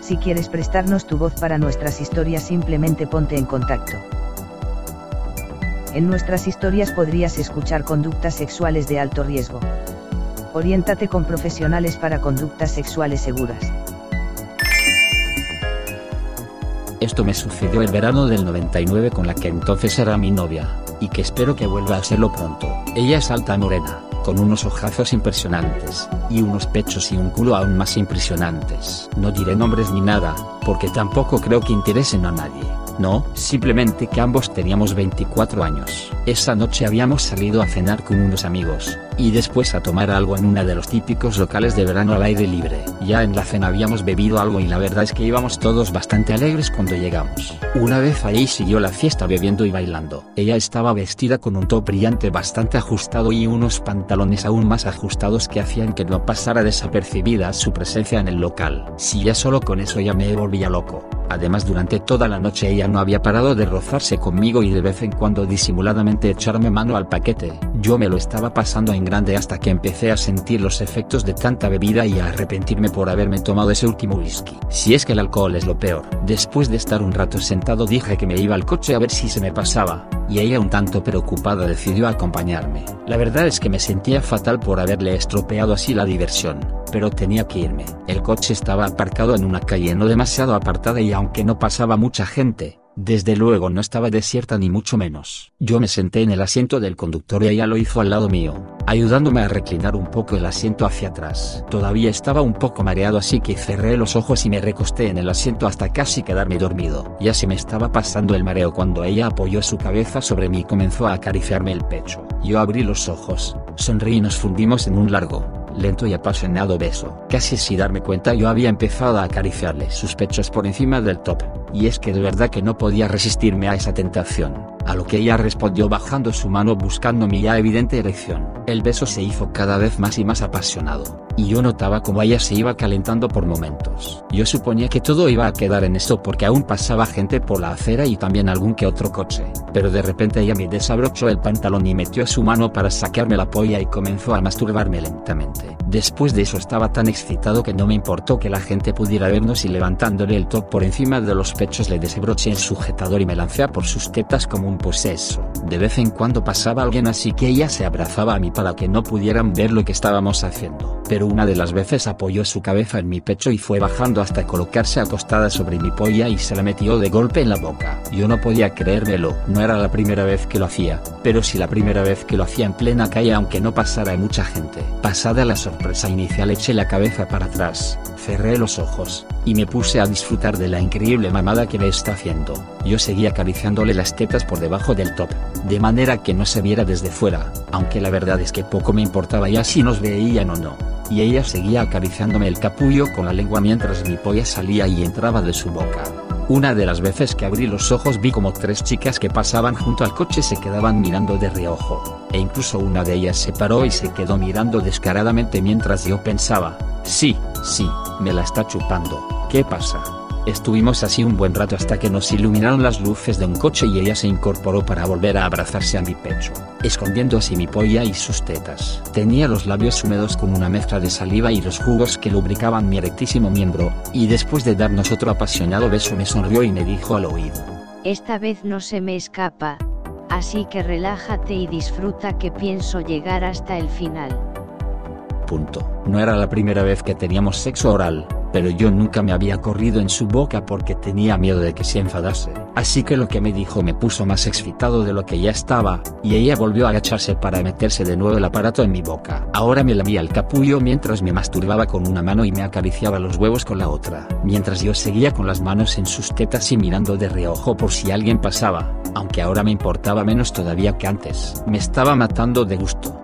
Si quieres prestarnos tu voz para nuestras historias simplemente ponte en contacto. En nuestras historias podrías escuchar conductas sexuales de alto riesgo. Oriéntate con profesionales para conductas sexuales seguras. Esto me sucedió el verano del 99 con la que entonces era mi novia, y que espero que vuelva a serlo pronto. Ella es alta morena, con unos ojazos impresionantes, y unos pechos y un culo aún más impresionantes. No diré nombres ni nada, porque tampoco creo que interesen a nadie. No, simplemente que ambos teníamos 24 años. Esa noche habíamos salido a cenar con unos amigos, y después a tomar algo en uno de los típicos locales de verano al aire libre. Ya en la cena habíamos bebido algo y la verdad es que íbamos todos bastante alegres cuando llegamos. Una vez ahí siguió la fiesta bebiendo y bailando. Ella estaba vestida con un top brillante bastante ajustado y unos pantalones aún más ajustados que hacían que no pasara desapercibida su presencia en el local. Si ya solo con eso ya me volvía loco. Además durante toda la noche ella no había parado de rozarse conmigo y de vez en cuando disimuladamente echarme mano al paquete. Yo me lo estaba pasando en grande hasta que empecé a sentir los efectos de tanta bebida y a arrepentirme por haberme tomado ese último whisky. Si es que el alcohol es lo peor. Después de estar un rato sentado dije que me iba al coche a ver si se me pasaba, y ella un tanto preocupada decidió acompañarme. La verdad es que me sentía fatal por haberle estropeado así la diversión pero tenía que irme. El coche estaba aparcado en una calle no demasiado apartada y aunque no pasaba mucha gente, desde luego no estaba desierta ni mucho menos. Yo me senté en el asiento del conductor y ella lo hizo al lado mío, ayudándome a reclinar un poco el asiento hacia atrás. Todavía estaba un poco mareado así que cerré los ojos y me recosté en el asiento hasta casi quedarme dormido. Ya se me estaba pasando el mareo cuando ella apoyó su cabeza sobre mí y comenzó a acariciarme el pecho. Yo abrí los ojos, sonreí y nos fundimos en un largo, lento y apasionado beso. Casi sin darme cuenta yo había empezado a acariciarle sus pechos por encima del top, y es que de verdad que no podía resistirme a esa tentación, a lo que ella respondió bajando su mano buscando mi ya evidente erección. El beso se hizo cada vez más y más apasionado, y yo notaba como ella se iba calentando por momentos. Yo suponía que todo iba a quedar en esto porque aún pasaba gente por la acera y también algún que otro coche, pero de repente ella me desabrochó el pantalón y metió su mano para sacarme la polla y comenzó a masturbarme lentamente. Después de eso estaba tan excitado que no me importó que la gente pudiera vernos y levantándole el top por encima de los pechos le desabroché el sujetador y me lancé por sus tetas como un poseso. De vez en cuando pasaba alguien así que ella se abrazaba a mí para que no pudieran ver lo que estábamos haciendo. Pero una de las veces apoyó su cabeza en mi pecho y fue bajando hasta colocarse acostada sobre mi polla y se la metió de golpe en la boca. Yo no podía creérmelo, no era la primera vez que lo hacía, pero sí la primera vez que lo hacía en plena calle aunque no pasara mucha gente. Pasada la sorpresa inicial eché la cabeza para atrás, cerré los ojos, y me puse a disfrutar de la increíble mamada que me está haciendo. Yo seguía acariciándole las tetas por debajo del top, de manera que no se viera desde fuera, aunque la verdad es que poco me importaba ya si nos veían o no y ella seguía acariciándome el capullo con la lengua mientras mi polla salía y entraba de su boca. Una de las veces que abrí los ojos vi como tres chicas que pasaban junto al coche se quedaban mirando de reojo, e incluso una de ellas se paró y se quedó mirando descaradamente mientras yo pensaba, sí, sí, me la está chupando, ¿qué pasa? Estuvimos así un buen rato hasta que nos iluminaron las luces de un coche y ella se incorporó para volver a abrazarse a mi pecho, escondiendo así mi polla y sus tetas. Tenía los labios húmedos con una mezcla de saliva y los jugos que lubricaban mi erectísimo miembro, y después de darnos otro apasionado beso me sonrió y me dijo al oído. Esta vez no se me escapa, así que relájate y disfruta que pienso llegar hasta el final. Punto. No era la primera vez que teníamos sexo oral, pero yo nunca me había corrido en su boca porque tenía miedo de que se enfadase. Así que lo que me dijo me puso más excitado de lo que ya estaba, y ella volvió a agacharse para meterse de nuevo el aparato en mi boca. Ahora me lamía el capullo mientras me masturbaba con una mano y me acariciaba los huevos con la otra, mientras yo seguía con las manos en sus tetas y mirando de reojo por si alguien pasaba, aunque ahora me importaba menos todavía que antes. Me estaba matando de gusto.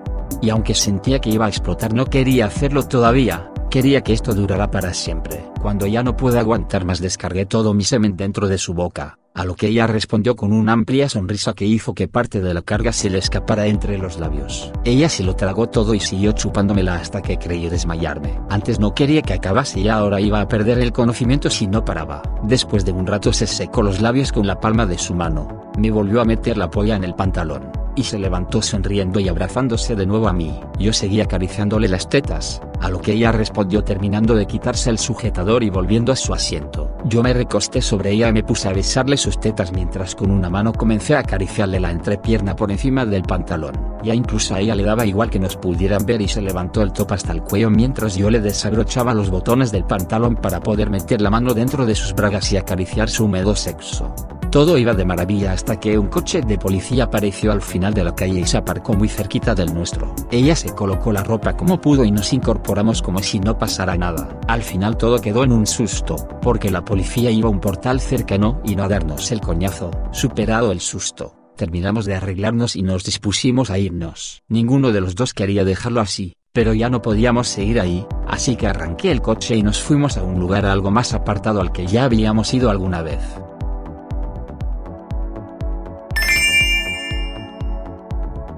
Y aunque sentía que iba a explotar no quería hacerlo todavía, Quería que esto durara para siempre. Cuando ya no pude aguantar más descargué todo mi semen dentro de su boca, a lo que ella respondió con una amplia sonrisa que hizo que parte de la carga se le escapara entre los labios. Ella se lo tragó todo y siguió chupándomela hasta que creí desmayarme. Antes no quería que acabase y ahora iba a perder el conocimiento si no paraba. Después de un rato se secó los labios con la palma de su mano, me volvió a meter la polla en el pantalón y se levantó sonriendo y abrazándose de nuevo a mí. Yo seguía acariciándole las tetas, a lo que ella respondió terminando de quitarse el sujetador y volviendo a su asiento. Yo me recosté sobre ella y me puse a besarle sus tetas mientras con una mano comencé a acariciarle la entrepierna por encima del pantalón. Ya incluso a ella le daba igual que nos pudieran ver y se levantó el top hasta el cuello mientras yo le desabrochaba los botones del pantalón para poder meter la mano dentro de sus bragas y acariciar su húmedo sexo. Todo iba de maravilla hasta que un coche de policía apareció al final de la calle y se aparcó muy cerquita del nuestro. Ella se colocó la ropa como pudo y nos incorporamos como si no pasara nada. Al final todo quedó en un susto, porque la policía iba a un portal cercano y no a darnos el coñazo. Superado el susto, terminamos de arreglarnos y nos dispusimos a irnos. Ninguno de los dos quería dejarlo así, pero ya no podíamos seguir ahí, así que arranqué el coche y nos fuimos a un lugar algo más apartado al que ya habíamos ido alguna vez.